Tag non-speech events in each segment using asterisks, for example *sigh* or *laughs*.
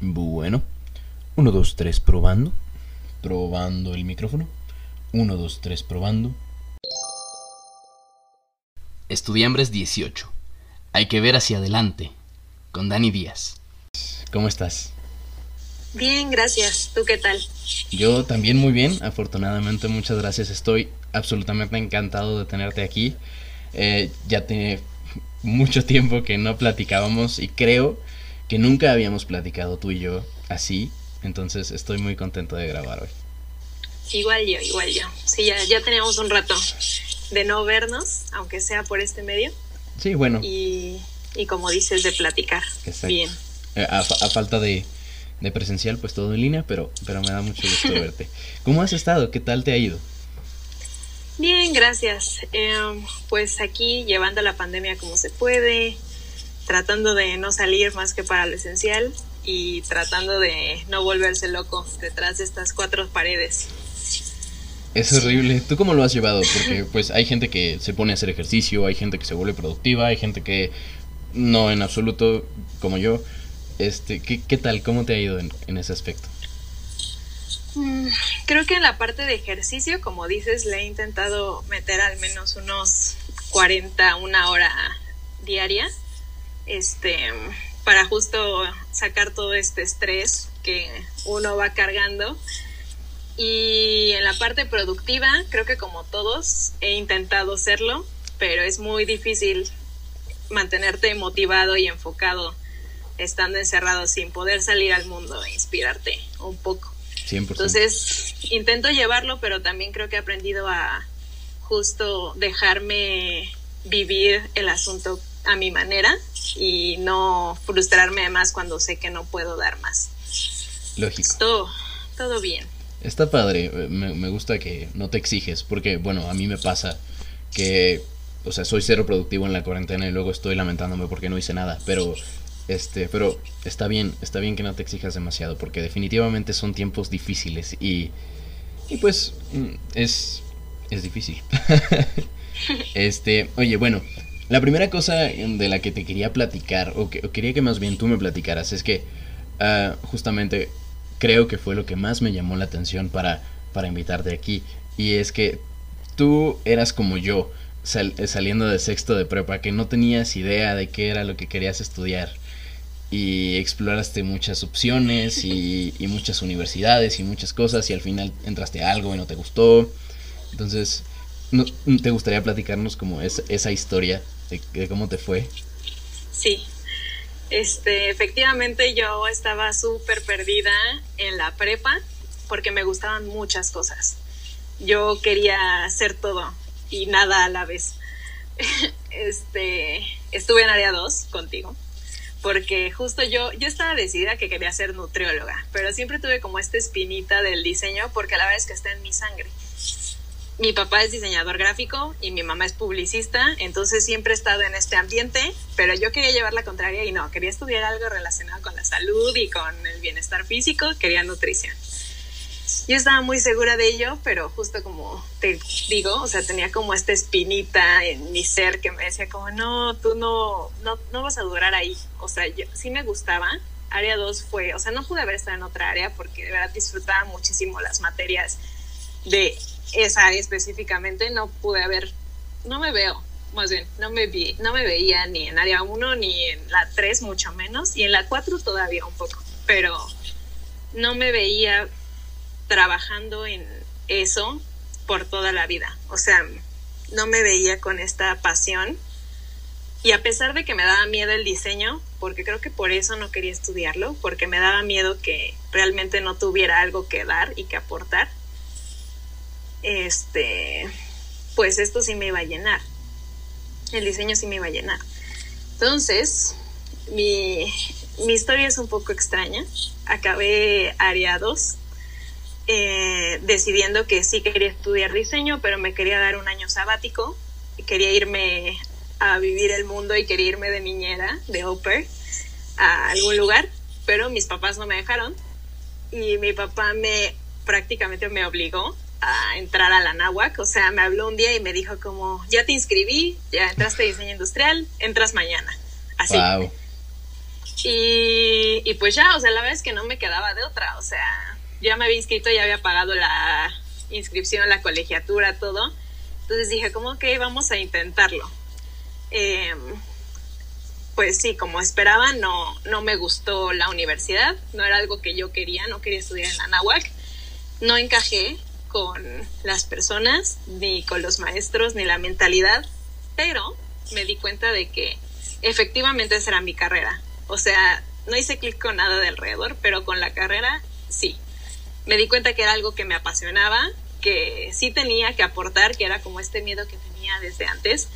Bueno, 1, 2, 3, probando. Probando el micrófono. 1, 2, 3, probando. Estudiambres 18. Hay que ver hacia adelante. Con Dani Díaz. ¿Cómo estás? Bien, gracias. ¿Tú qué tal? Yo también muy bien, afortunadamente muchas gracias. Estoy absolutamente encantado de tenerte aquí. Eh, ya tiene mucho tiempo que no platicábamos y creo que nunca habíamos platicado tú y yo así. Entonces estoy muy contento de grabar hoy. Igual yo, igual yo. Sí, ya, ya teníamos un rato de no vernos, aunque sea por este medio. Sí, bueno. Y, y como dices, de platicar. Exacto. Bien. Eh, a, a falta de, de presencial, pues todo en línea, pero, pero me da mucho gusto *laughs* verte. ¿Cómo has estado? ¿Qué tal te ha ido? Bien, gracias. Em, pues aquí llevando la pandemia como se puede, tratando de no salir más que para lo esencial y tratando de no volverse loco detrás de estas cuatro paredes. Es horrible. ¿Tú cómo lo has llevado? Porque *laughs* pues hay gente que se pone a hacer ejercicio, hay gente que se vuelve productiva, hay gente que no en absoluto como yo. Este, ¿qué, qué tal? ¿Cómo te ha ido en, en ese aspecto? Creo que en la parte de ejercicio, como dices, le he intentado meter al menos unos 40, una hora diaria, este, para justo sacar todo este estrés que uno va cargando. Y en la parte productiva, creo que como todos, he intentado hacerlo, pero es muy difícil mantenerte motivado y enfocado estando encerrado sin poder salir al mundo e inspirarte un poco. 100%. Entonces, intento llevarlo, pero también creo que he aprendido a justo dejarme vivir el asunto a mi manera y no frustrarme más cuando sé que no puedo dar más. Lógico. Todo, todo bien. Está padre, me, me gusta que no te exiges, porque bueno, a mí me pasa que, o sea, soy cero productivo en la cuarentena y luego estoy lamentándome porque no hice nada, pero este, pero está bien, está bien que no te exijas demasiado, porque definitivamente son tiempos difíciles y, y pues mm, es, es difícil. *laughs* este, oye, bueno, la primera cosa de la que te quería platicar, o, que, quería que más bien tú me platicaras, es que ah, justamente creo que fue lo que más me llamó la atención para, para invitarte aquí, y es que tú eras como yo, sal- saliendo de sexto de prepa, que no tenías idea de qué era lo que querías estudiar y exploraste muchas opciones y, muchas universidades y muchas cosas y al final entraste a algo y no te gustó. Entonces, ¿te gustaría platicarnos como es, esa historia de, de cómo te fue? Sí. Este, efectivamente yo estaba súper perdida en la prepa porque me gustaban muchas cosas. Yo quería hacer todo y nada a la vez. *laughs* Este, estuve en área 2 contigo porque justo yo yo estaba decidida que quería ser nutrióloga, pero siempre tuve como esta espinita del diseño porque la verdad es que está en mi sangre. Mi papá es diseñador gráfico y mi mamá es publicista, entonces siempre he estado en este ambiente, pero yo quería llevar la contraria y no, quería estudiar algo relacionado con la salud y con el bienestar físico, quería nutrición. Yo estaba muy segura de ello, pero justo como te digo, o sea, tenía como esta espinita en mi ser que me decía como, no, tú no, no, no vas a durar ahí. O sea, yo sí me gustaba. Área 2 fue, o sea, no pude haber estado en otra área porque de verdad disfrutaba muchísimo las materias de esa área específicamente. No pude haber, no me veo, más bien, no me vi, no me veía ni en área 1 ni en la 3, mucho menos, y en la 4 todavía un poco, pero no me veía trabajando en eso por toda la vida. O sea, no me veía con esta pasión. Y a pesar de que me daba miedo el diseño, porque creo que por eso no quería estudiarlo, porque me daba miedo que realmente no tuviera algo que dar y que aportar, este, pues esto sí me iba a llenar. El diseño sí me iba a llenar. Entonces, mi, mi historia es un poco extraña. Acabé área 2 eh, decidiendo que sí quería estudiar diseño, pero me quería dar un año sabático. Quería irme a vivir el mundo y quería irme de niñera, de au pair, a algún lugar, pero mis papás no me dejaron y mi papá me prácticamente me obligó a entrar a la náhuac, o sea, me habló un día y me dijo como, ya te inscribí, ya entraste a diseño industrial, entras mañana, así. Y, y pues ya, o sea, la verdad es que no me quedaba de otra, o sea, ya me había inscrito, ya había pagado la inscripción, la colegiatura, todo. Entonces dije, como que vamos a intentarlo. Em, pues sí, como esperaba, no, no me gustó la universidad, no era algo que yo quería, no quería estudiar en la náhuac, no encajé con las personas, ni con los maestros, ni la mentalidad, pero me di cuenta de que efectivamente esa era mi carrera. O sea, no hice clic con nada de alrededor, pero con la carrera sí. Me di cuenta que era algo que me apasionaba, que sí tenía que aportar, que era como este miedo que tenía desde antes.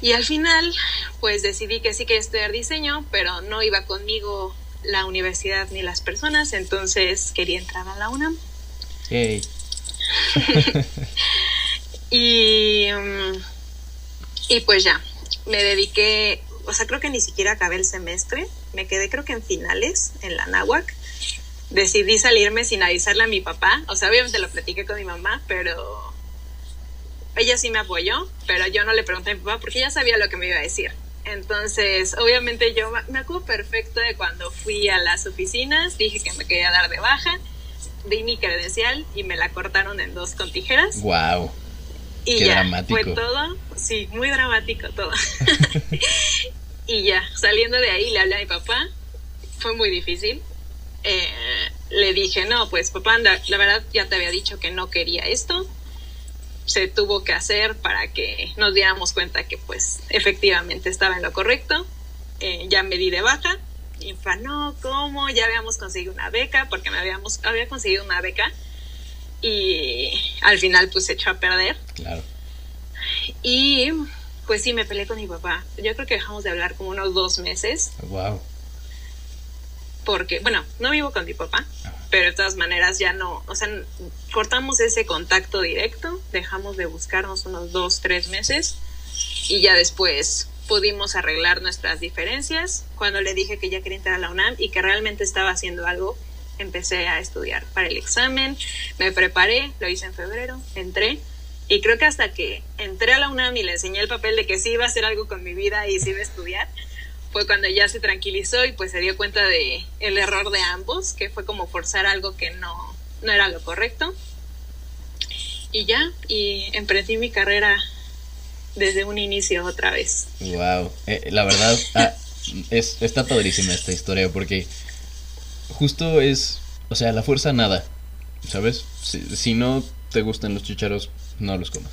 Y al final, pues decidí que sí quería estudiar diseño, pero no iba conmigo la universidad ni las personas, entonces quería entrar a la UNAM. *laughs* y, y pues ya, me dediqué, o sea, creo que ni siquiera acabé el semestre, me quedé creo que en finales, en la náhuac. Decidí salirme sin avisarle a mi papá, o sea, obviamente lo platiqué con mi mamá, pero ella sí me apoyó, pero yo no le pregunté a mi papá porque ya sabía lo que me iba a decir. Entonces, obviamente yo me acuerdo perfecto de cuando fui a las oficinas, dije que me quería dar de baja, di mi credencial y me la cortaron en dos con tijeras. Wow. Y ya, fue todo, sí, muy dramático todo. *laughs* *laughs* y ya, saliendo de ahí le hablé a mi papá, fue muy difícil. Eh, le dije, no, pues papá, la, la verdad ya te había dicho que no quería esto, se tuvo que hacer para que nos diéramos cuenta que pues efectivamente estaba en lo correcto. Eh, ya me di de baja. Y fue, no, ¿cómo? Ya habíamos conseguido una beca, porque me habíamos, había conseguido una beca. Y al final pues se echó a perder. Claro. Y pues sí, me peleé con mi papá. Yo creo que dejamos de hablar como unos dos meses. Wow. Porque, bueno, no vivo con mi papá, pero de todas maneras ya no, o sea, cortamos ese contacto directo, dejamos de buscarnos unos dos, tres meses y ya después pudimos arreglar nuestras diferencias. Cuando le dije que ya quería entrar a la UNAM y que realmente estaba haciendo algo, empecé a estudiar para el examen, me preparé, lo hice en febrero, entré y creo que hasta que entré a la UNAM y le enseñé el papel de que sí iba a hacer algo con mi vida y sí iba a estudiar, fue cuando ya se tranquilizó y pues se dio cuenta de el error de ambos, que fue como forzar algo que no, no era lo correcto. Y ya, y emprendí mi carrera desde un inicio otra vez. Wow, eh, la verdad *laughs* ah, es, está padrísima esta historia porque justo es, o sea, la fuerza nada, ¿sabes? Si, no te gustan los chicharos, no los comas.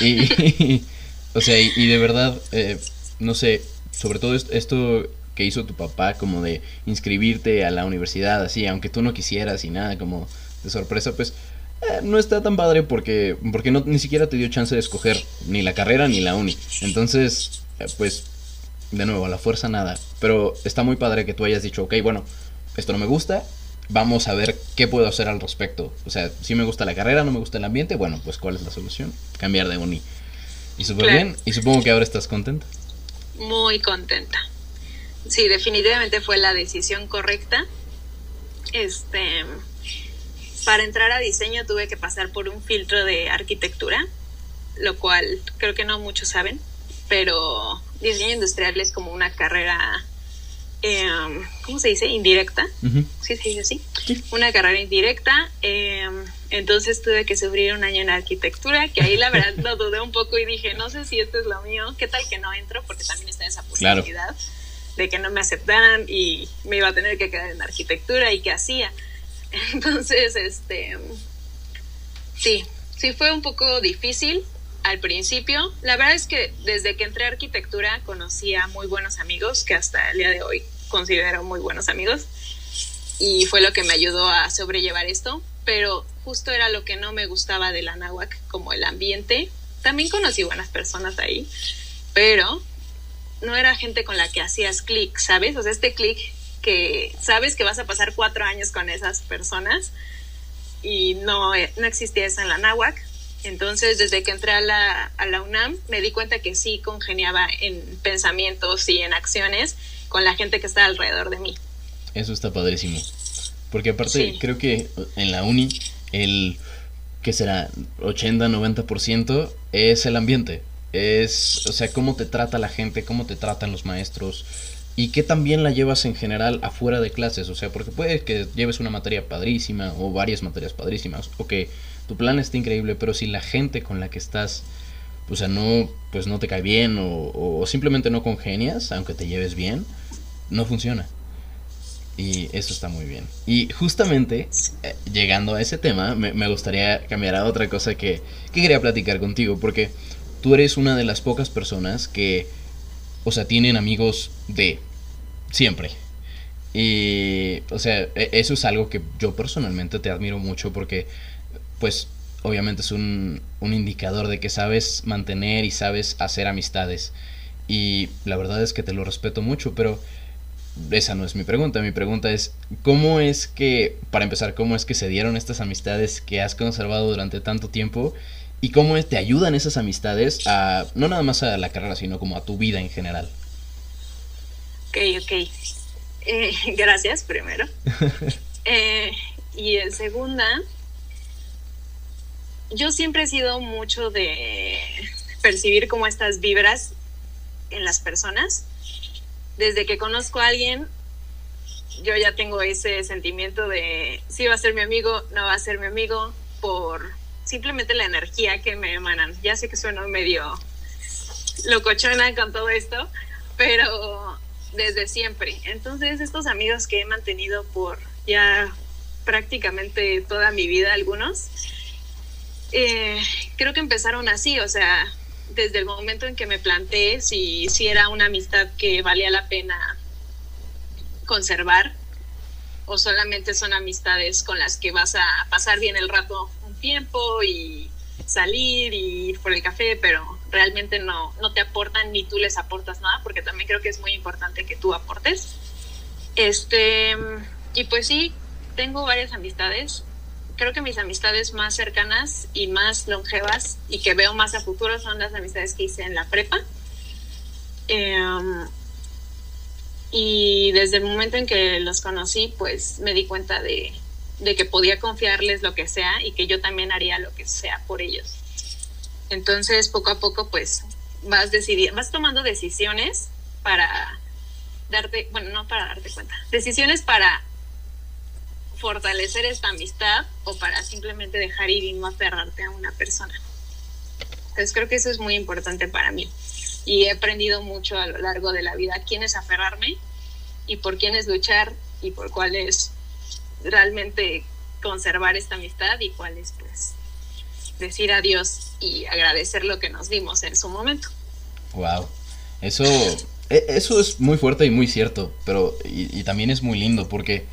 Y, *laughs* o sea, y, de verdad, eh, no sé, sobre todo esto que hizo tu papá, como de inscribirte a la universidad, así, aunque tú no quisieras y nada, como de sorpresa, pues eh, no está tan padre porque, porque no, ni siquiera te dio chance de escoger ni la carrera ni la uni. Entonces, eh, pues, de nuevo, a la fuerza nada. Pero está muy padre que tú hayas dicho, ok, bueno, esto no me gusta, vamos a ver qué puedo hacer al respecto. O sea, si me gusta la carrera, no me gusta el ambiente, bueno, pues ¿cuál es la solución? Cambiar de uni. Y súper bien, y supongo que ahora estás contenta muy contenta. Sí, definitivamente fue la decisión correcta. Este, para entrar a diseño tuve que pasar por un filtro de arquitectura, lo cual creo que no muchos saben, pero diseño industrial es como una carrera, em, ¿cómo se dice? Indirecta. Sí, se dice así. Una carrera indirecta. Em, entonces tuve que sufrir un año en arquitectura, que ahí la verdad lo dudé un poco y dije, no sé si esto es lo mío, ¿qué tal que no entro? Porque también está esa posibilidad de que no me aceptaran y me iba a tener que quedar en arquitectura y qué hacía. *laughs* Entonces, este, sí, sí fue un poco difícil al principio. La verdad es que desde que entré a arquitectura conocí a muy buenos amigos, que hasta el día de hoy considero muy buenos amigos. Y fue lo que me ayudó a sobrellevar esto. Pero justo era lo que no me gustaba de la náhuac, como el ambiente. También conocí buenas personas ahí, pero no era gente con la que hacías clic, ¿sabes? O sea, este clic que sabes que vas a pasar cuatro años con esas personas y no, no existía eso en la náhuac. Entonces, desde que entré a la, a la UNAM, me di cuenta que sí congeniaba en pensamientos y en acciones con la gente que está alrededor de mí. Eso está padrísimo. Porque aparte, creo que en la uni el que será 80-90%, es el ambiente. Es, o sea, cómo te trata la gente, cómo te tratan los maestros y qué también la llevas en general afuera de clases. O sea, porque puede que lleves una materia padrísima o varias materias padrísimas o que tu plan esté increíble, pero si la gente con la que estás, o sea, no, pues no te cae bien o, o simplemente no congenias, aunque te lleves bien, no funciona. Y eso está muy bien. Y justamente, eh, llegando a ese tema, me, me, gustaría cambiar a otra cosa que, que, quería platicar contigo, porque tú eres una de las pocas personas que, o sea, tienen amigos de siempre. Y, o sea, e, eso es algo que yo personalmente te admiro mucho porque, pues, obviamente es un, un indicador de que sabes mantener y sabes hacer amistades. Y la verdad es que te lo respeto mucho, pero esa no es mi pregunta. Mi pregunta es, ¿cómo es que, para empezar, cómo es que se dieron estas amistades que has conservado durante tanto tiempo? ¿Y cómo te ayudan esas amistades a, no nada más a la carrera, sino como a tu vida en general? Ok, ok. Eh, *laughs* gracias, primero. *laughs* eh, y en segunda, yo siempre he sido mucho de percibir como estas vibras en las personas desde que conozco a alguien, yo ya tengo ese sentimiento de si va a ser mi amigo, no va a ser mi amigo, por simplemente la energía que me emanan. Ya sé que sueno medio locochona con todo esto, pero desde siempre. Entonces, estos amigos que he mantenido por ya prácticamente toda mi vida, algunos, eh, creo que empezaron así, o sea, desde el momento en que me planteé si, si era una amistad que valía la pena conservar o solamente son amistades con las que vas a pasar bien el rato un tiempo y salir y ir por el café, pero realmente no, no te aportan ni tú les aportas nada, porque también creo que es muy importante que tú aportes. Este, y pues sí, tengo varias amistades creo que mis amistades más cercanas y más longevas y que veo más a futuro son las amistades que hice en la prepa. Eh, y desde el momento en que los conocí, pues me di cuenta de, de, que podía confiarles lo que sea y que yo también haría lo que sea por ellos. Entonces, poco a poco, pues vas decidiendo, vas tomando decisiones para darte, bueno, no para darte cuenta, decisiones para fortalecer esta amistad o para simplemente dejar ir y no aferrarte a una persona. Entonces creo que eso es muy importante para mí y he aprendido mucho a lo largo de la vida quién es aferrarme y por quién es luchar y por cuál es realmente conservar esta amistad y cuál es pues decir adiós y agradecer lo que nos dimos en su momento. Wow, eso, e, eso es muy fuerte y muy cierto, pero y, y también es muy lindo porque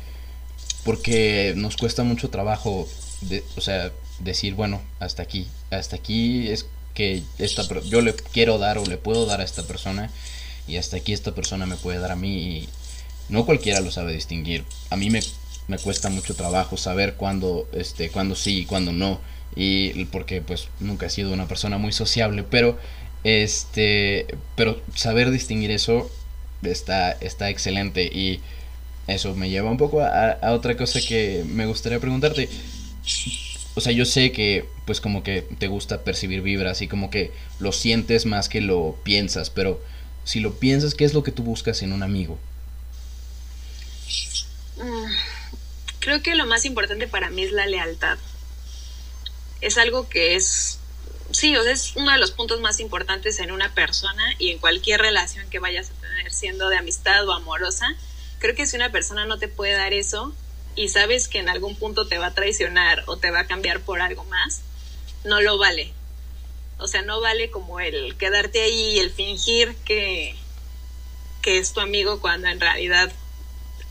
porque nos cuesta mucho trabajo, de, o sea, decir, bueno, hasta aquí, hasta aquí es que esta, yo le quiero dar o le puedo dar a esta persona y hasta aquí esta persona me puede dar a mí y no cualquiera lo sabe distinguir. A mí me, me cuesta mucho trabajo saber cuándo, este, cuándo sí y cuándo no y porque pues nunca he sido una persona muy sociable, pero este, pero saber distinguir eso está, está excelente y eso me lleva un poco a, otra cosa que me gustaría preguntarte. O sea, yo sé que pues como que te gusta percibir vibras y como que lo sientes más que lo piensas, pero si lo piensas, ¿qué es lo que tú buscas en un amigo? Mm, creo que lo más importante para mí es la lealtad. Es algo que es, sí, o sea, es uno de los puntos más importantes en una persona y en cualquier relación que vayas a tener, siendo de amistad o amorosa creo que si una persona no te puede dar eso y sabes que en algún punto te va a traicionar o te va a cambiar por algo más, no lo vale. O sea, no vale como el quedarte ahí y el fingir que, que es tu amigo cuando en realidad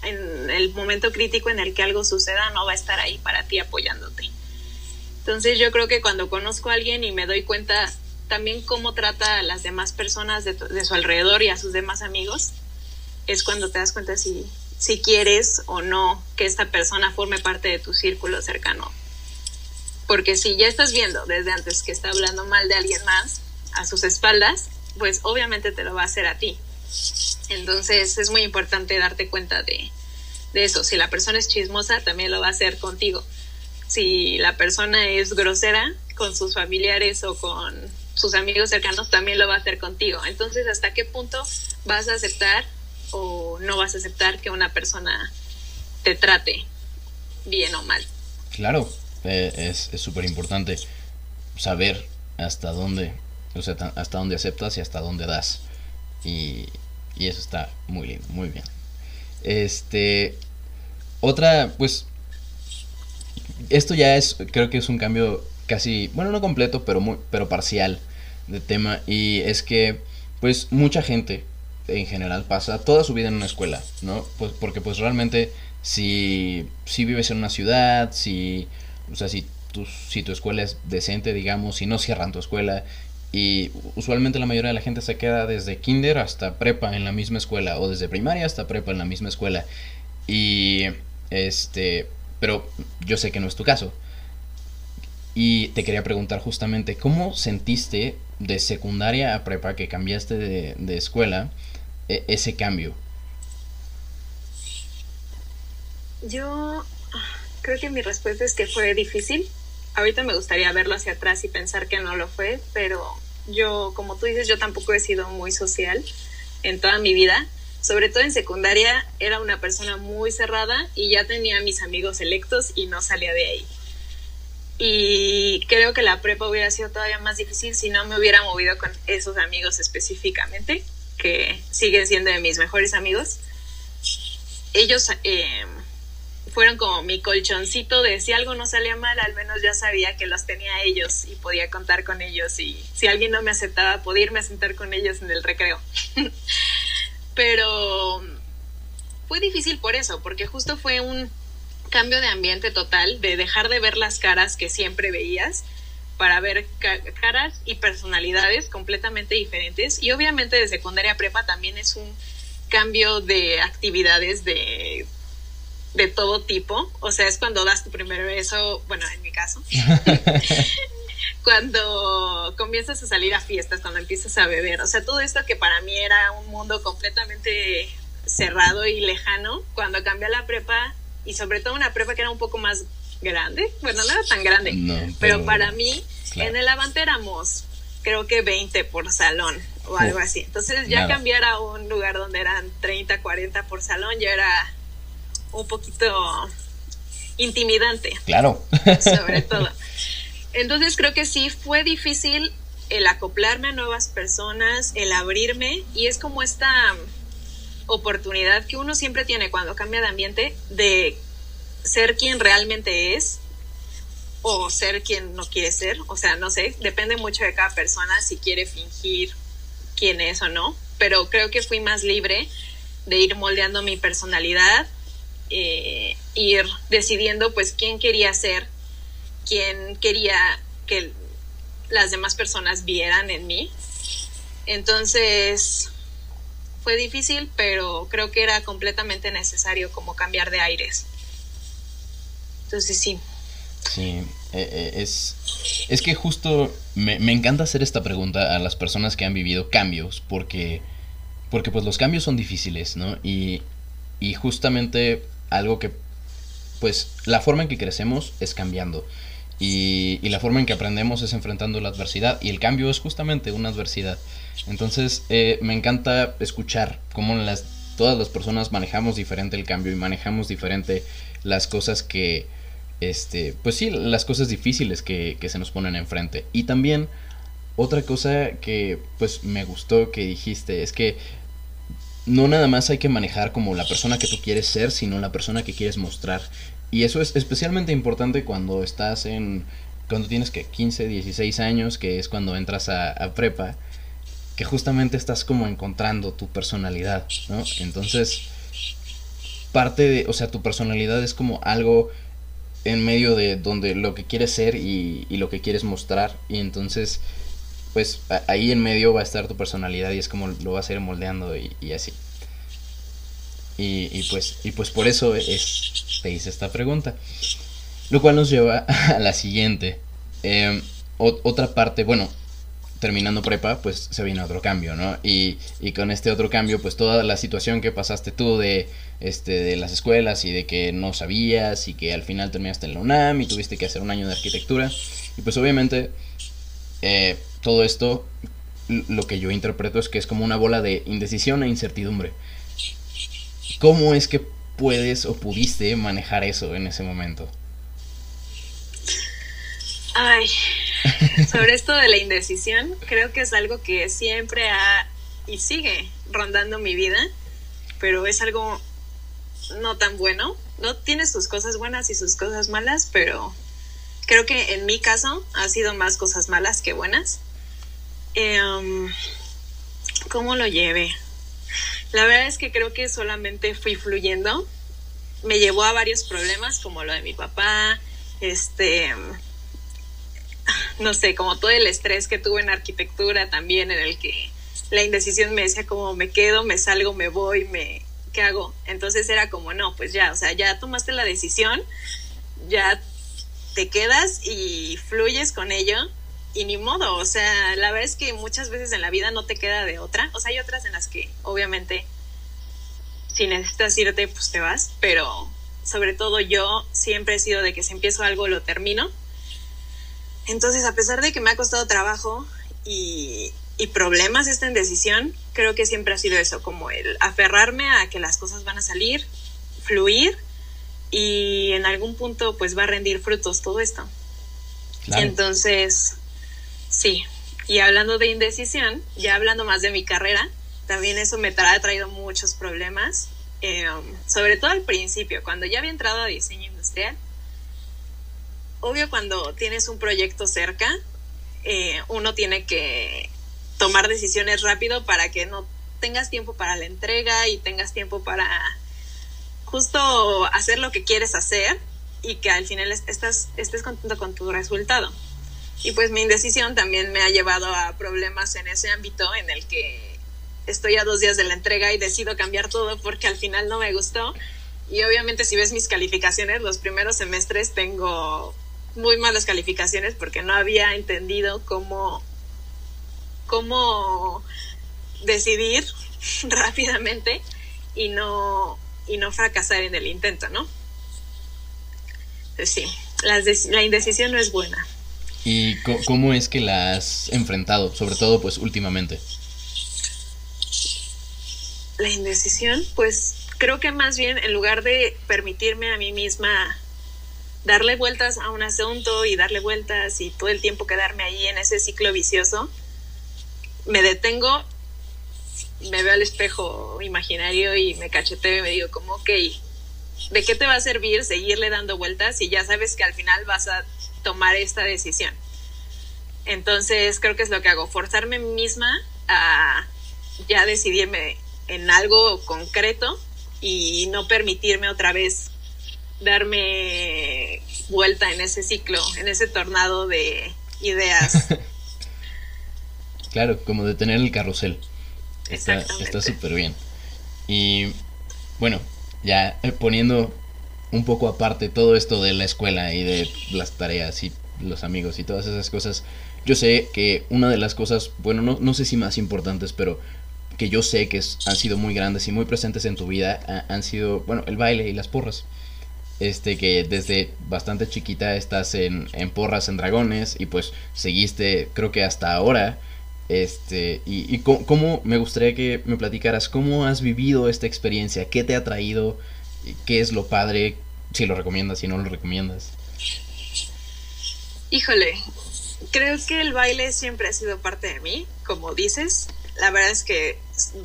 en el momento crítico en el que algo suceda no va a estar ahí para ti apoyándote. Entonces yo creo que cuando conozco a alguien y me doy cuenta también cómo trata a las demás personas de, de su alrededor y a sus demás amigos, es cuando te das cuenta si, si quieres o no que esta persona forme parte de tu círculo cercano. Porque si ya estás viendo desde antes que está hablando mal de alguien más a sus espaldas, pues obviamente te lo va a hacer a ti. Entonces es muy importante darte cuenta de, de eso. Si la persona es chismosa, también lo va a hacer contigo. si la persona es grosera con sus familiares o con sus amigos cercanos, también lo va a hacer contigo. Entonces, ¿hasta qué punto vas a aceptar o no vas a aceptar que una persona te trate bien o mal? Claro, eh, es súper importante saber hasta dónde, o sea, hasta dónde aceptas y hasta dónde das. Y, y eso está muy muy bien. Este, otra, pues, esto ya es, creo que es un cambio casi, bueno, no completo, pero, muy, pero parcial de tema. Y es que, pues, mucha gente en general pasa toda su vida en una escuela, ¿no? Pues porque, pues, realmente, si, si vives en una ciudad, si, o sea, si tu, si tu escuela es decente, digamos, si no cierran tu escuela, y usualmente la mayoría de la gente se queda desde kinder hasta prepa en la misma escuela o desde primaria hasta prepa en la misma escuela. Y este, pero yo sé que no es tu caso. Y te quería preguntar justamente, ¿cómo sentiste de secundaria a prepa que cambiaste de, escuela e, ese cambio? Yo creo que mi respuesta es que fue difícil. Ahorita me gustaría verlo hacia atrás y pensar que no lo fue, pero yo, como tú dices, yo tampoco he sido muy social en toda mi vida sobre todo en secundaria, era una persona muy cerrada y ya tenía mis amigos electos y no salía de ahí. Y creo que la prepa hubiera sido todavía más difícil si no me hubiera movido con esos amigos específicamente, que siguen siendo de mis mejores amigos. Ellos eh, fueron como mi colchoncito de si algo no salía mal, al menos ya sabía que los tenía ellos y podía contar con ellos. Y si alguien no me aceptaba, podía irme a sentar con ellos en el recreo. *laughs* pero fue difícil por eso, porque justo fue un cambio de ambiente total, de dejar de ver las caras que siempre veías para ver caras y personalidades completamente diferentes. Y obviamente de secundaria prepa también es un cambio de actividades de, de todo tipo. O sea, es cuando das tu primer beso, bueno, en mi caso. *laughs* cuando comienzas a salir a fiestas, cuando empiezas a beber, o sea, todo esto que para mí era un mundo completamente cerrado y lejano, cuando cambié a la prepa, y sobre todo una prepa que era un poco más grande, bueno, no era tan grande, pero, para mí, en el Avante éramos, creo que 20 por salón o algo así. Entonces ya cambiar a un lugar donde eran 30, 40 por salón ya era un poquito intimidante. Claro. Sobre todo. *laughs* Entonces creo que sí fue difícil el acoplarme a nuevas personas, el abrirme y es como esta oportunidad que uno siempre tiene cuando cambia de ambiente de ser quien realmente es o ser quien no quiere ser, o sea, no sé, depende mucho de cada persona si quiere fingir quién es o no, pero creo que fui más libre de ir moldeando mi personalidad, eh, ir decidiendo pues quién quería ser quien quería que las demás personas vieran en mí. Entonces fue difícil, pero creo que era completamente necesario como cambiar de aires. Entonces sí. Sí, eh, eh, es, es que justo me, me, encanta hacer esta pregunta a las personas que han vivido cambios, porque, porque pues los cambios son difíciles, ¿no? Y, y justamente algo que, pues la forma en que crecemos es cambiando. Y, la forma en que aprendemos es enfrentando la adversidad y el cambio es justamente una adversidad. Entonces eh, me encanta escuchar cómo las, todas las personas manejamos diferente el cambio y manejamos diferente las cosas que, este, pues sí, las cosas difíciles que, que se nos ponen enfrente. Y también otra cosa que pues me gustó que dijiste es que no nada más hay que manejar como la persona que tú quieres ser, sino la persona que quieres mostrar. Y eso es especialmente importante cuando estás en, cuando tienes que 15, 16 años, que es cuando entras a, prepa, que justamente estás como encontrando tu personalidad, ¿no? Entonces, parte de, o sea, tu personalidad es como algo en medio de donde lo que quieres ser y, lo que quieres mostrar, y entonces, pues ahí en medio va a estar tu personalidad y es como lo vas a ir moldeando y así. Y, pues, y pues por eso es, te hice esta pregunta. Lo cual nos lleva *laughs* a la siguiente. Em, otra parte, bueno, terminando prepa, pues se viene otro cambio, ¿no? Y, y con este otro cambio, pues toda la situación que pasaste tú de, este, de las escuelas y de que no sabías y que al final terminaste en la UNAM y tuviste que hacer un año de arquitectura. Y pues obviamente eh, todo esto lo que yo interpreto es que es como una bola de indecisión e incertidumbre. ¿Cómo es que puedes o pudiste manejar eso en ese momento? Ay, sobre esto de la indecisión, creo que es algo que siempre ha y sigue rondando mi vida, pero es algo no tan bueno. No tiene sus cosas buenas y sus cosas malas, pero creo que en mi caso ha sido más cosas malas que buenas. Em, ¿Cómo lo llevé? La verdad es que creo que solamente fui fluyendo. Me llevó a varios problemas, como lo de mi papá, este, *laughs* no sé, como todo el estrés que tuve en arquitectura también, en el que la indecisión me decía como me quedo, me salgo, me voy, me, ¿qué hago? Entonces era como, no, pues ya, o sea, ya tomaste la decisión, ya te quedas y fluyes con ello y ni modo, o sea, la verdad es que muchas veces en la vida no te queda de otra, o sea, hay otras en las que obviamente si necesitas irte, pues te vas, pero sobre todo yo siempre he sido de que si empiezo algo lo termino. Entonces, a pesar de que me ha costado trabajo y, y problemas esta indecisión, creo que siempre ha sido eso, como el aferrarme a que las cosas van a salir, fluir y en algún punto pues va a rendir frutos todo esto. Entonces, sí. Y hablando de indecisión, ya hablando más de mi carrera, también eso me ha traído muchos problemas, eh, sobre todo al principio, cuando ya había entrado a diseño industrial. Obvio, cuando tienes un proyecto cerca, eh, uno tiene que tomar decisiones rápido para que no tengas tiempo para la entrega y tengas tiempo para justo hacer lo que quieres hacer y que al final estás, estés contento con tu resultado. Y pues mi indecisión también me ha llevado a problemas en ese ámbito en el que estoy a dos días de la entrega y decido cambiar todo porque al final no me gustó. Y obviamente si ves mis calificaciones, los primeros semestres tengo muy malas calificaciones porque no había entendido cómo cómo decidir *laughs* rápidamente y no, y no fracasar en el intento, ¿no? Pues sí, la indecisión no es buena. ¿Y cómo es que la has enfrentado, sobre todo pues últimamente? La indecisión, pues creo que más bien en lugar de permitirme a mí misma darle vueltas a un asunto y darle vueltas y todo el tiempo quedarme ahí en ese ciclo vicioso, me detengo, me veo al espejo imaginario y me cacheteo y me digo como, ok, ¿de qué te va a servir seguirle dando vueltas si ya sabes que al final vas a tomar esta decisión? Entonces creo que es lo que hago, forzarme misma a ya decidirme en algo concreto y no permitirme otra vez darme vuelta en ese ciclo, en ese tornado de ideas *laughs* Claro, como detener el carrusel. Está súper bien. Y bueno, ya eh, poniendo un poco aparte todo esto de la escuela y de las tareas y los amigos y todas esas cosas, yo sé que una de las cosas, bueno, no, no sé si más importantes, pero que yo sé que han sido muy grandes y muy presentes en tu vida han sido, bueno, el baile y las porras. Este, que desde bastante chiquita estás en, en porras en dragones y pues seguiste, creo que hasta ahora, este, y, y cómo, me gustaría que me platicaras cómo has vivido esta experiencia, qué te ha traído, qué es lo padre, si lo recomiendas, si no lo recomiendas. Híjole, creo que el baile siempre ha sido parte de mí, como dices. La verdad es que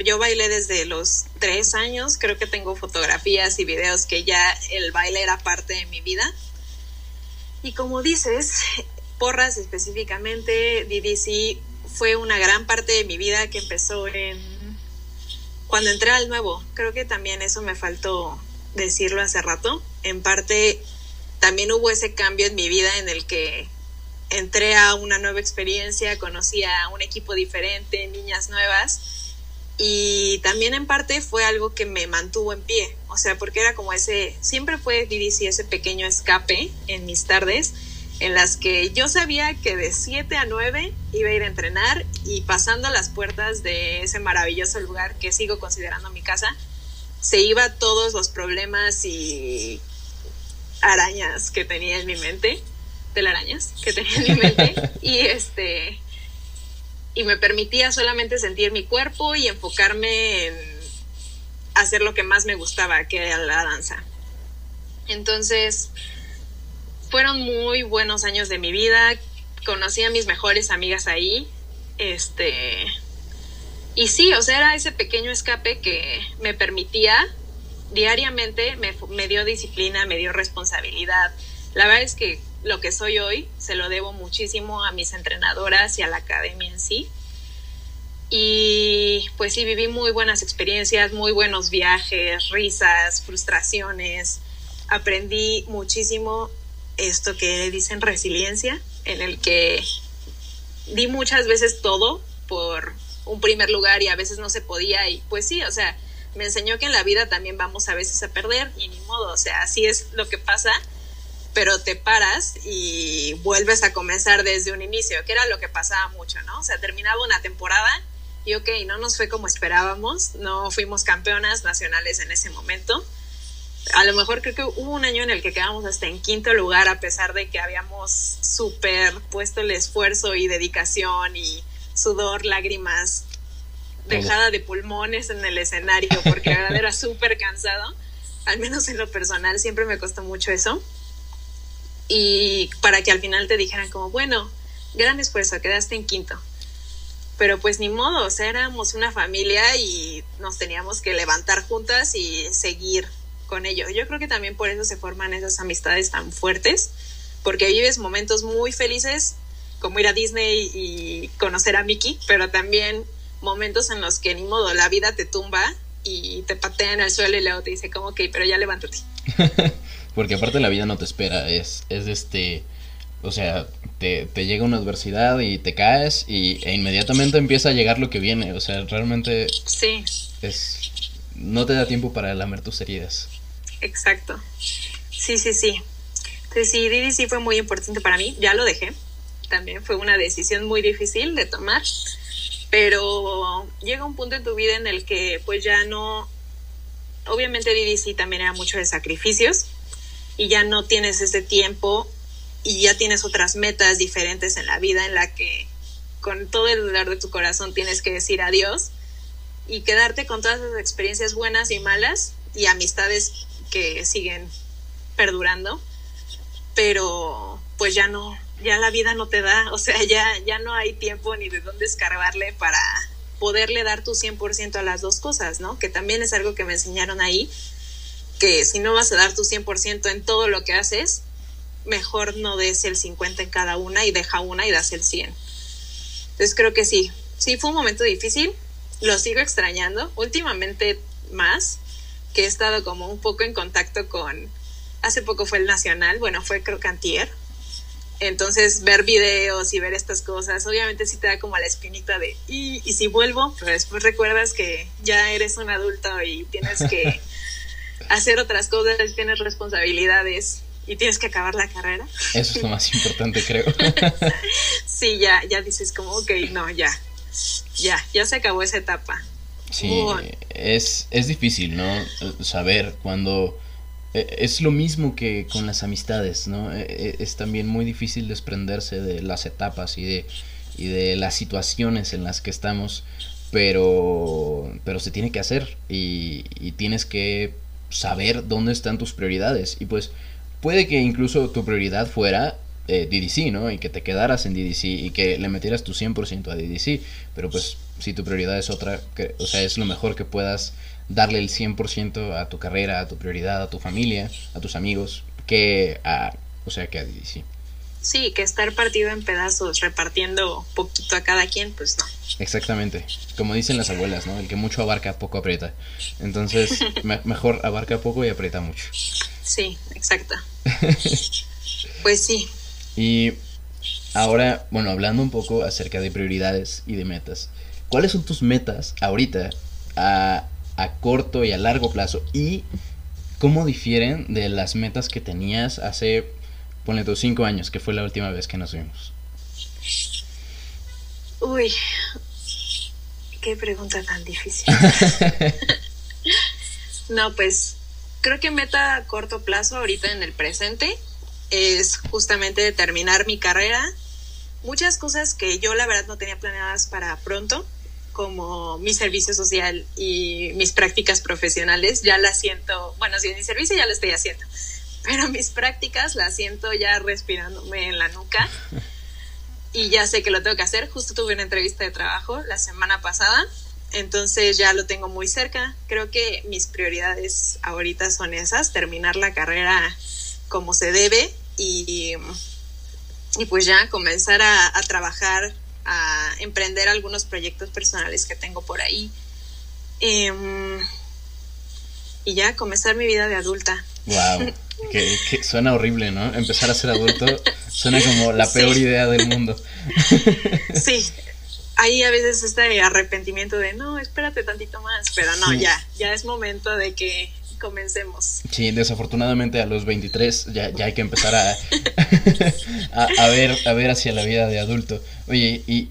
yo bailé desde los tres años, creo que tengo fotografías y videos que ya el baile era parte de mi vida. Y como dices, porras específicamente, DDC fue una gran parte de mi vida que empezó en cuando entré al nuevo. Creo que también eso me faltó decirlo hace rato. En parte también hubo ese cambio en mi vida en el que entré a una nueva experiencia, conocí a un equipo diferente, niñas nuevas y también en parte fue algo que me mantuvo en pie, o sea, porque era como ese, siempre fue DDC ese pequeño escape en mis tardes en las que yo sabía que de 7 a 9 iba a ir a entrenar y pasando las puertas de ese maravilloso lugar que sigo considerando mi casa, se iba todos los problemas y arañas que tenía en mi mente, telarañas que tenía en mi mente, *laughs* y este y me permitía solamente sentir mi cuerpo y enfocarme en hacer lo que más me gustaba, que era la danza. Entonces, fueron muy buenos años de mi vida. Conocí a mis mejores amigas ahí. Este. Y sí, o sea, era ese pequeño escape que me permitía diariamente, me, me dio disciplina, me dio responsabilidad. La verdad es que lo que soy hoy se lo debo muchísimo a mis entrenadoras y a la academia en sí. Y pues sí, viví muy buenas experiencias, muy buenos viajes, risas, frustraciones. Aprendí muchísimo esto que dicen resiliencia, en el que di muchas veces todo por un primer lugar y a veces no se podía y pues sí, o sea, me enseñó que en la vida también vamos a veces a perder y ni modo, o sea, así es lo que pasa, pero te paras y vuelves a comenzar desde un inicio, que era lo que pasaba mucho, ¿no? O sea, terminaba una temporada y ok, no nos fue como esperábamos, no fuimos campeonas nacionales en ese momento, a lo mejor creo que hubo un año en el que quedamos hasta en quinto lugar a pesar de que habíamos súper puesto el esfuerzo y dedicación y sudor, lágrimas, dejada de pulmones en el escenario porque era súper cansado, al menos en lo personal siempre me costó mucho eso. Y para que al final te dijeran como, bueno, gran esfuerzo, quedaste en quinto. Pero pues ni modo, o sea, éramos una familia y nos teníamos que levantar juntas y seguir con ello. Yo creo que también por eso se forman esas amistades tan fuertes, porque vives momentos muy felices, como ir a Disney y conocer a Mickey, pero también momentos en los que ni modo la vida te tumba y te patea en el suelo y luego te dice como, ok, pero ya levántate. *laughs* porque aparte la vida no te espera, es, es este, o sea, te, te, llega una adversidad y te caes y, e inmediatamente empieza a llegar lo que viene, o sea, realmente... Sí. Es, no te da tiempo para lamer tus heridas. Exacto. Sí, sí, sí. Entonces sí, Didi sí fue muy importante para mí. Ya lo dejé. También fue una decisión muy difícil de tomar. Pero llega un punto en tu vida en el que pues ya no... Obviamente Didi sí también era mucho de sacrificios y ya no tienes ese tiempo y ya tienes otras metas diferentes en la vida en la que con todo el dolor de tu corazón tienes que decir adiós y quedarte con todas las experiencias buenas y malas y amistades que siguen perdurando, pero pues ya no, ya la vida no te da, o sea, ya, ya no hay tiempo ni de dónde escarbarle para poderle dar tu 100% a las dos cosas, ¿no? Que también es algo que me enseñaron ahí, que si no vas a dar tu 100% en todo lo que haces, mejor no des el 50 en cada una y deja una y das el 100. Entonces creo que sí, sí fue un momento difícil, lo sigo extrañando, últimamente más, que he estado como un poco en contacto con, hace poco fue el Nacional, bueno, fue creo entonces ver videos y ver estas cosas, obviamente sí te da como la espinita de, y, y si vuelvo, pero después recuerdas que ya eres un adulto y tienes que *laughs* hacer otras cosas, tienes responsabilidades y tienes que acabar la carrera. Eso es lo más importante, creo. *laughs* sí, ya, ya dices como, ok, no, ya, ya, ya se acabó esa etapa. Sí, es, es difícil, ¿no? Saber cuando... E, es lo mismo que con las amistades, ¿no? E, e, es también muy difícil desprenderse de las etapas y de, y de las situaciones en las que estamos, pero, pero se tiene que hacer y, y tienes que saber dónde están tus prioridades. Y pues puede que incluso tu prioridad fuera eh, DDC, ¿no? Y que te quedaras en DDC y que le metieras tu 100% a DDC, pero pues si tu prioridad es otra, que, o sea, es lo mejor que puedas darle el 100% a tu carrera, a tu prioridad, a tu familia, a tus amigos, que a, o sea, que a DDC. Sí, que estar partido en pedazos, repartiendo poquito a cada quien, pues no. Exactamente. Como dicen las abuelas, ¿no? El que mucho abarca, poco aprieta. Entonces, *laughs* mejor abarca poco y aprieta mucho. Sí, exacto. *laughs* pues sí. Y ahora, bueno, hablando un poco acerca de prioridades y de metas. ¿Cuáles son tus metas ahorita a, corto y a largo plazo? ¿Y cómo difieren de las metas que tenías hace ponle tus cinco años, que fue la última vez que nos vimos. Uy, qué pregunta tan difícil. *laughs* no, pues creo que meta a corto plazo ahorita en el presente es justamente terminar mi carrera. Muchas cosas que yo la verdad no tenía planeadas para pronto, como mi servicio social y mis prácticas profesionales, ya las siento, bueno, si en mi servicio ya lo estoy haciendo, pero mis prácticas las siento ya respirándome en la nuca y ya sé que lo tengo que hacer. Justo tuve una entrevista de trabajo la semana pasada, entonces ya lo tengo muy cerca. Creo que mis prioridades ahorita son esas, terminar la carrera como se debe y, y pues ya comenzar a, trabajar a emprender algunos proyectos personales que tengo por ahí. Em, y ya comenzar mi vida de adulta. Wow, que, suena horrible, ¿no? Empezar a ser adulto suena como la peor idea del mundo. sí, ahí a veces este arrepentimiento de no, espérate tantito más, pero no, ya, ya es momento de que comencemos. Sí, desafortunadamente a los 23 ya, ya hay que empezar *laughs* *laughs* a, a, ver, a ver hacia la vida de adulto. Oye, y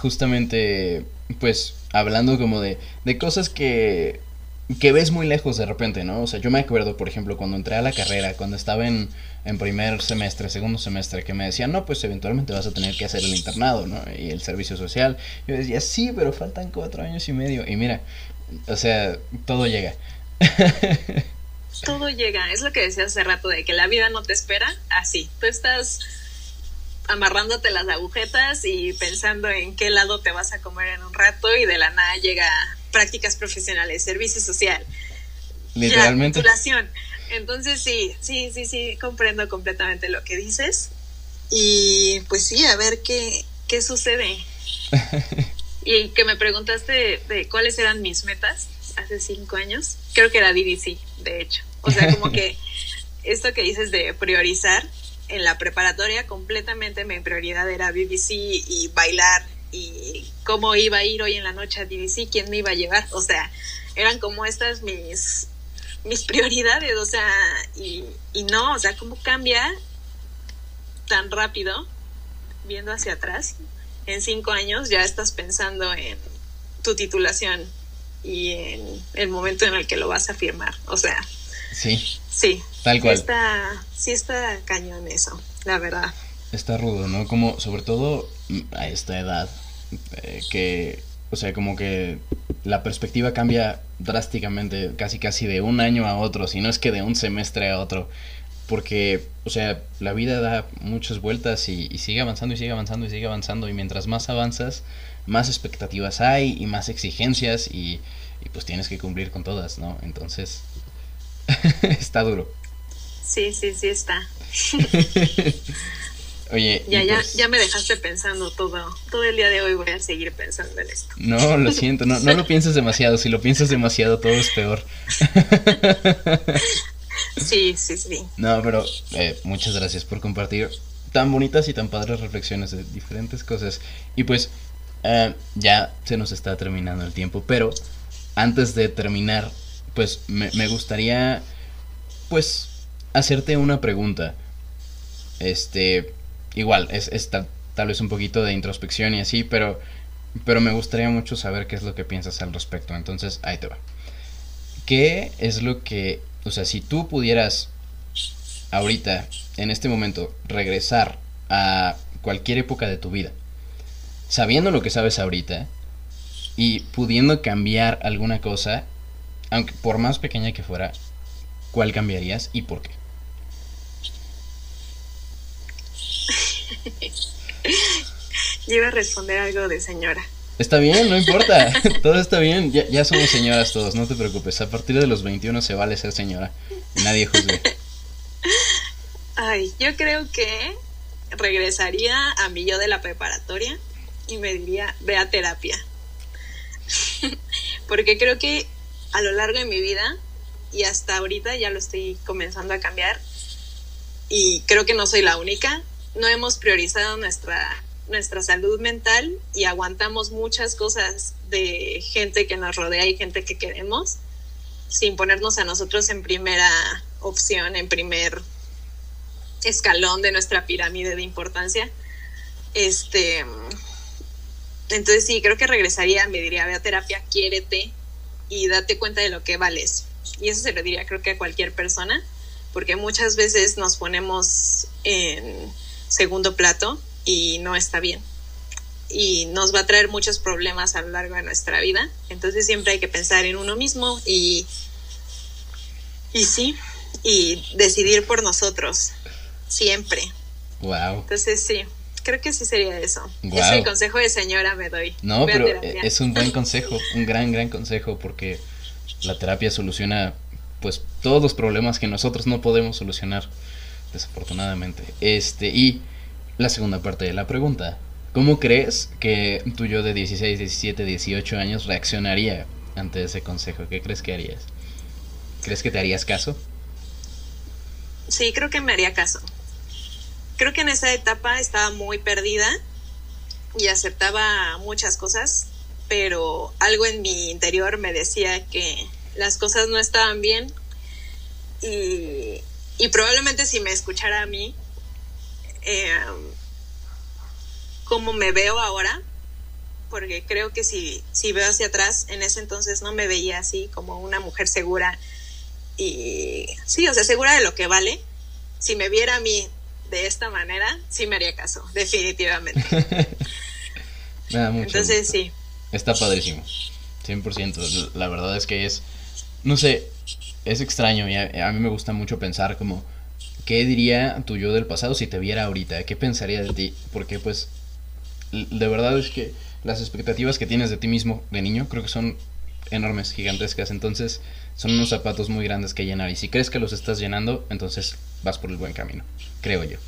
justamente, pues, hablando como de, de cosas que, que ves muy lejos de repente, ¿no? O sea, yo me acuerdo, por ejemplo, cuando entré a la carrera, cuando estaba en, en primer semestre, segundo semestre, que me decían, no, pues eventualmente vas a tener que hacer el internado, ¿no? Y el servicio social. Yo decía, sí, pero faltan cuatro años y medio. Y mira, o sea, todo llega. *laughs* Todo llega, es lo que decía hace rato, de que la vida no te espera así. Tú estás amarrándote las agujetas y pensando en qué lado te vas a comer en un rato y de la nada llega prácticas profesionales, servicio social. Literalmente. Entonces sí, sí, sí, sí, comprendo completamente lo que dices. Y pues sí, a ver qué, qué sucede. *laughs* y que me preguntaste de cuáles eran mis metas hace cinco años, creo que era DDC, de hecho. O sea, como que *laughs* esto que dices de priorizar, en la preparatoria completamente mi prioridad era BBC y bailar y cómo iba a ir hoy en la noche a DDC, quién me iba a llevar. O sea, eran como estas mis, mis prioridades, o sea, y, y no, o sea, cómo cambia tan rápido viendo hacia atrás. En cinco años ya estás pensando en tu titulación, y en el momento en el que lo vas a firmar. O sea, sí. Sí. Tal cual. Sí está, sí está cañón eso, la verdad. Está rudo, ¿no? Como sobre todo a esta edad, eh, que, o sea, como que la perspectiva cambia drásticamente, casi casi de un año a otro, si no es que de un semestre a otro. Porque, o sea, la vida da muchas vueltas y, y sigue avanzando y sigue avanzando y sigue avanzando. Y mientras más avanzas, más expectativas hay y más exigencias y, pues tienes que cumplir con todas, ¿no? Entonces, *laughs* está duro. Sí, sí, sí está. *laughs* Oye, ya, ya, pues ya me dejaste pensando todo, todo el día de hoy voy a seguir pensando en esto. No, lo siento, no, no lo *laughs* pienses demasiado, si lo piensas demasiado todo es peor. *laughs* Sí, sí, sí. No, pero eh, muchas gracias por compartir tan bonitas y tan padres reflexiones de diferentes cosas. Y pues eh, ya se nos está terminando el tiempo, pero antes de terminar, pues me, gustaría, pues, hacerte una pregunta. Este, igual, es, tal, vez un poquito de introspección y así, pero, pero me gustaría mucho saber qué es lo que piensas al respecto. Entonces, ahí te va. ¿Qué es lo que, o sea, si tú pudieras ahorita, en este momento, regresar a cualquier época de tu vida, sabiendo lo que sabes ahorita y pudiendo cambiar alguna cosa, aunque por más pequeña que fuera, ¿cuál cambiarías y por qué? Yo iba a responder algo de señora. Está bien, no importa. *laughs* Todo está bien. Ya, ya, somos señoras todos, no te preocupes. A partir de los 21 se vale ser señora. Nadie juzgue. Ay, yo creo que regresaría a mi yo de la preparatoria y me diría, ve a terapia. *laughs* Porque creo que a lo largo de mi vida y hasta ahorita ya lo estoy comenzando a cambiar y creo que no soy la única. No hemos priorizado nuestra, nuestra salud mental y aguantamos muchas cosas de gente que nos rodea y gente que queremos sin ponernos a nosotros en primera opción, en primer escalón de nuestra pirámide de importancia. Este, entonces sí, creo que regresaría, me diría, ve a terapia, quiérete y date cuenta de lo que vales. Y eso se lo diría creo que a cualquier persona, porque muchas veces nos ponemos en segundo plato y no está bien. Y nos va a traer muchos problemas a lo largo de nuestra vida. Entonces siempre hay que pensar en uno mismo y, y sí, y decidir por nosotros, siempre. Wow. Entonces sí, creo que sí sería eso. Es el consejo de señora me doy. No, pero es un buen *laughs* consejo, un gran, gran consejo, porque la terapia soluciona pues todos los problemas que nosotros no podemos solucionar, desafortunadamente. Este, y la segunda parte de la pregunta. ¿Cómo crees que tu yo de 16, 17, 18 años reaccionaría ante ese consejo? ¿Qué crees que harías? ¿Crees que te harías caso? Sí, creo que me haría caso. Creo que en esa etapa estaba muy perdida y aceptaba muchas cosas, pero algo en mi interior me decía que las cosas no estaban bien y, probablemente si me escuchara a mí, eh, como me veo ahora, porque creo que si, si veo hacia atrás, en ese entonces no me veía así como una mujer segura y sí, o sea, segura de lo que vale. Si me viera a mí de esta manera, sí me haría caso, definitivamente. *laughs* Entonces sí. Está padrísimo. 100%. La verdad es que es, no sé, es extraño y a, mí me gusta mucho pensar como, ¿qué diría tu yo del pasado si te viera ahorita? ¿Qué pensaría de ti? Porque pues, de verdad es que las expectativas que tienes de ti mismo de niño creo que son enormes, gigantescas. Entonces, son unos zapatos muy grandes que llenar. Y si crees que los estás llenando, entonces vas por el buen camino, creo yo.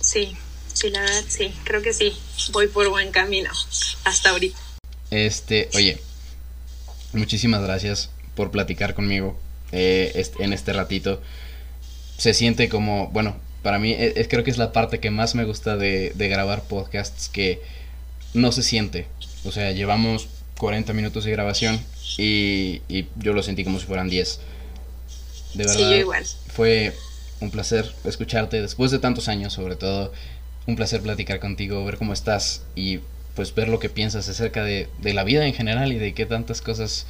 Sí, sí, la verdad, sí, creo que sí. Voy por buen camino hasta ahorita. Este, oye, muchísimas gracias por platicar conmigo eh, en este ratito. Se siente como, bueno, para mí es, e, creo que es la parte que más me gusta de, de grabar podcasts que no se siente. O sea, llevamos 40 minutos de grabación y, yo lo sentí como si fueran 10. De verdad. Sí, igual. Fue un placer escucharte después de tantos años, sobre todo. Un placer platicar contigo, ver cómo estás y pues ver lo que piensas acerca de, la vida en general y de qué tantas cosas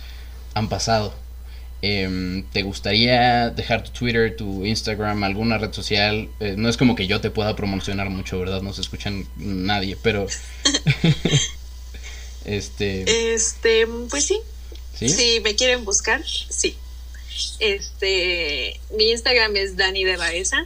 han pasado. Em, ¿Te gustaría dejar tu Twitter, tu Instagram, alguna red social? Eh, no es como que yo te pueda promocionar mucho, ¿verdad? No se escuchan nadie, pero... *laughs* Este. Este, pues sí. Si me quieren buscar, sí. Este, mi Instagram es Dani de Baeza,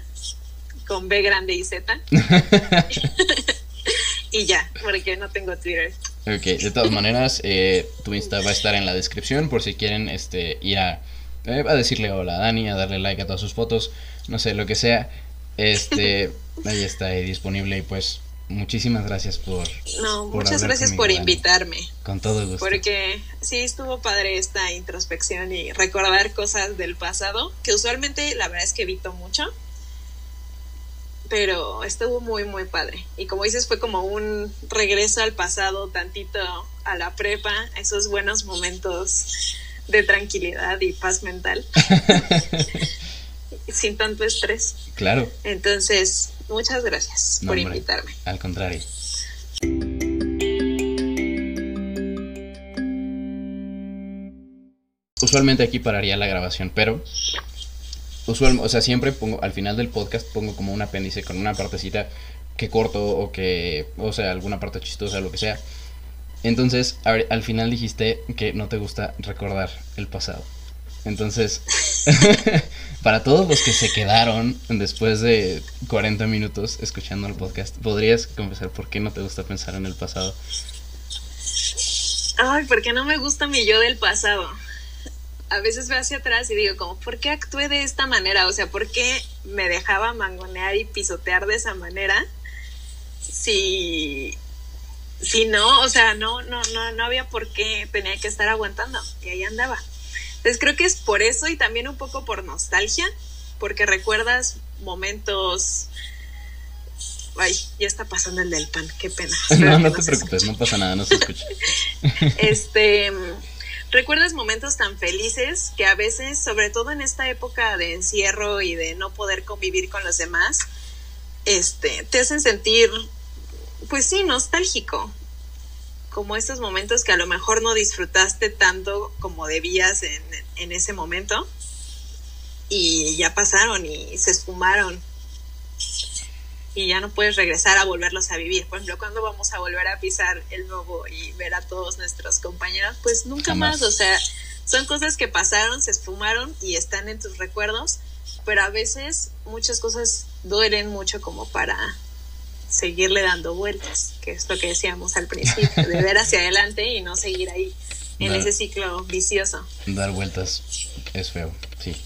con B grande y Z. *laughs* *laughs* y ya, porque no tengo Twitter. Ok, de todas maneras, eh, tu Insta va a estar en la descripción por si quieren este, ir a, eh, a decirle hola a Dani, a darle like a todas sus fotos, no sé, lo que sea. Este, *laughs* ahí está ahí disponible y pues muchísimas gracias por... No, muchas gracias por invitarme. Con todo gusto. Porque sí estuvo padre esta introspección y recordar cosas del pasado, que usualmente la verdad es que evito mucho, pero estuvo muy, muy padre. Y como dices, fue como un regreso al pasado, tantito a la prepa, esos buenos momentos de tranquilidad y paz mental. *laughs* sin tanto estrés. Claro. Entonces, muchas gracias por invitarme. Al contrario. Usualmente aquí pararía la grabación, pero usual, o sea, siempre pongo al final del podcast pongo como un apéndice con una partecita que corto o que, o sea, alguna parte chistosa, lo que sea. Entonces, al final dijiste que no te gusta recordar el pasado. Entonces, *laughs* *laughs* para todos los que se quedaron después de 40 minutos escuchando el podcast, ¿podrías confesar por qué no te gusta pensar en el pasado? Ay, porque no me gusta mi yo del pasado. A veces veo hacia atrás y digo, como, ¿por qué actué de esta manera? O sea, ¿por qué me dejaba mangonear y pisotear de esa manera? Si, si no, o sea, no, no, no, no había por qué tenía que estar aguantando. Y ahí andaba. Entonces creo que es por eso y también un poco por nostalgia, porque recuerdas momentos... Ay, ya está pasando el del pan, qué pena. *laughs* No, no, te preocupes, no pasa nada, no se escucha. *laughs* este, recuerdas momentos tan felices que a veces, sobre todo en esta época de encierro y de no poder convivir con los demás, este, te hacen sentir, pues sí, nostálgico. Como estos momentos que a lo mejor no disfrutaste tanto como debías en, en ese momento y ya pasaron y se esfumaron y ya no puedes regresar a volverlos a vivir. Por ejemplo, cuando vamos a volver a pisar el nuevo y ver a todos nuestros compañeros, pues nunca más. O sea, son cosas que pasaron, se esfumaron y están en tus recuerdos, pero a veces muchas cosas duelen mucho como para seguirle dando vueltas, que es lo que decíamos al principio, de ver hacia adelante y no seguir ahí en ese ciclo vicioso. Dar vueltas es feo, sí.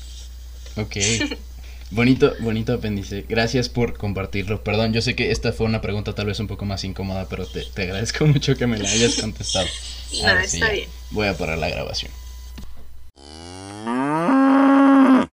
Ok. *laughs* Bonito, bonito apéndice. Gracias por compartirlo. Perdón, yo sé que esta fue una pregunta tal vez un poco más incómoda, pero te, agradezco *laughs* mucho que me la hayas contestado. No, está bien. Voy a parar la grabación.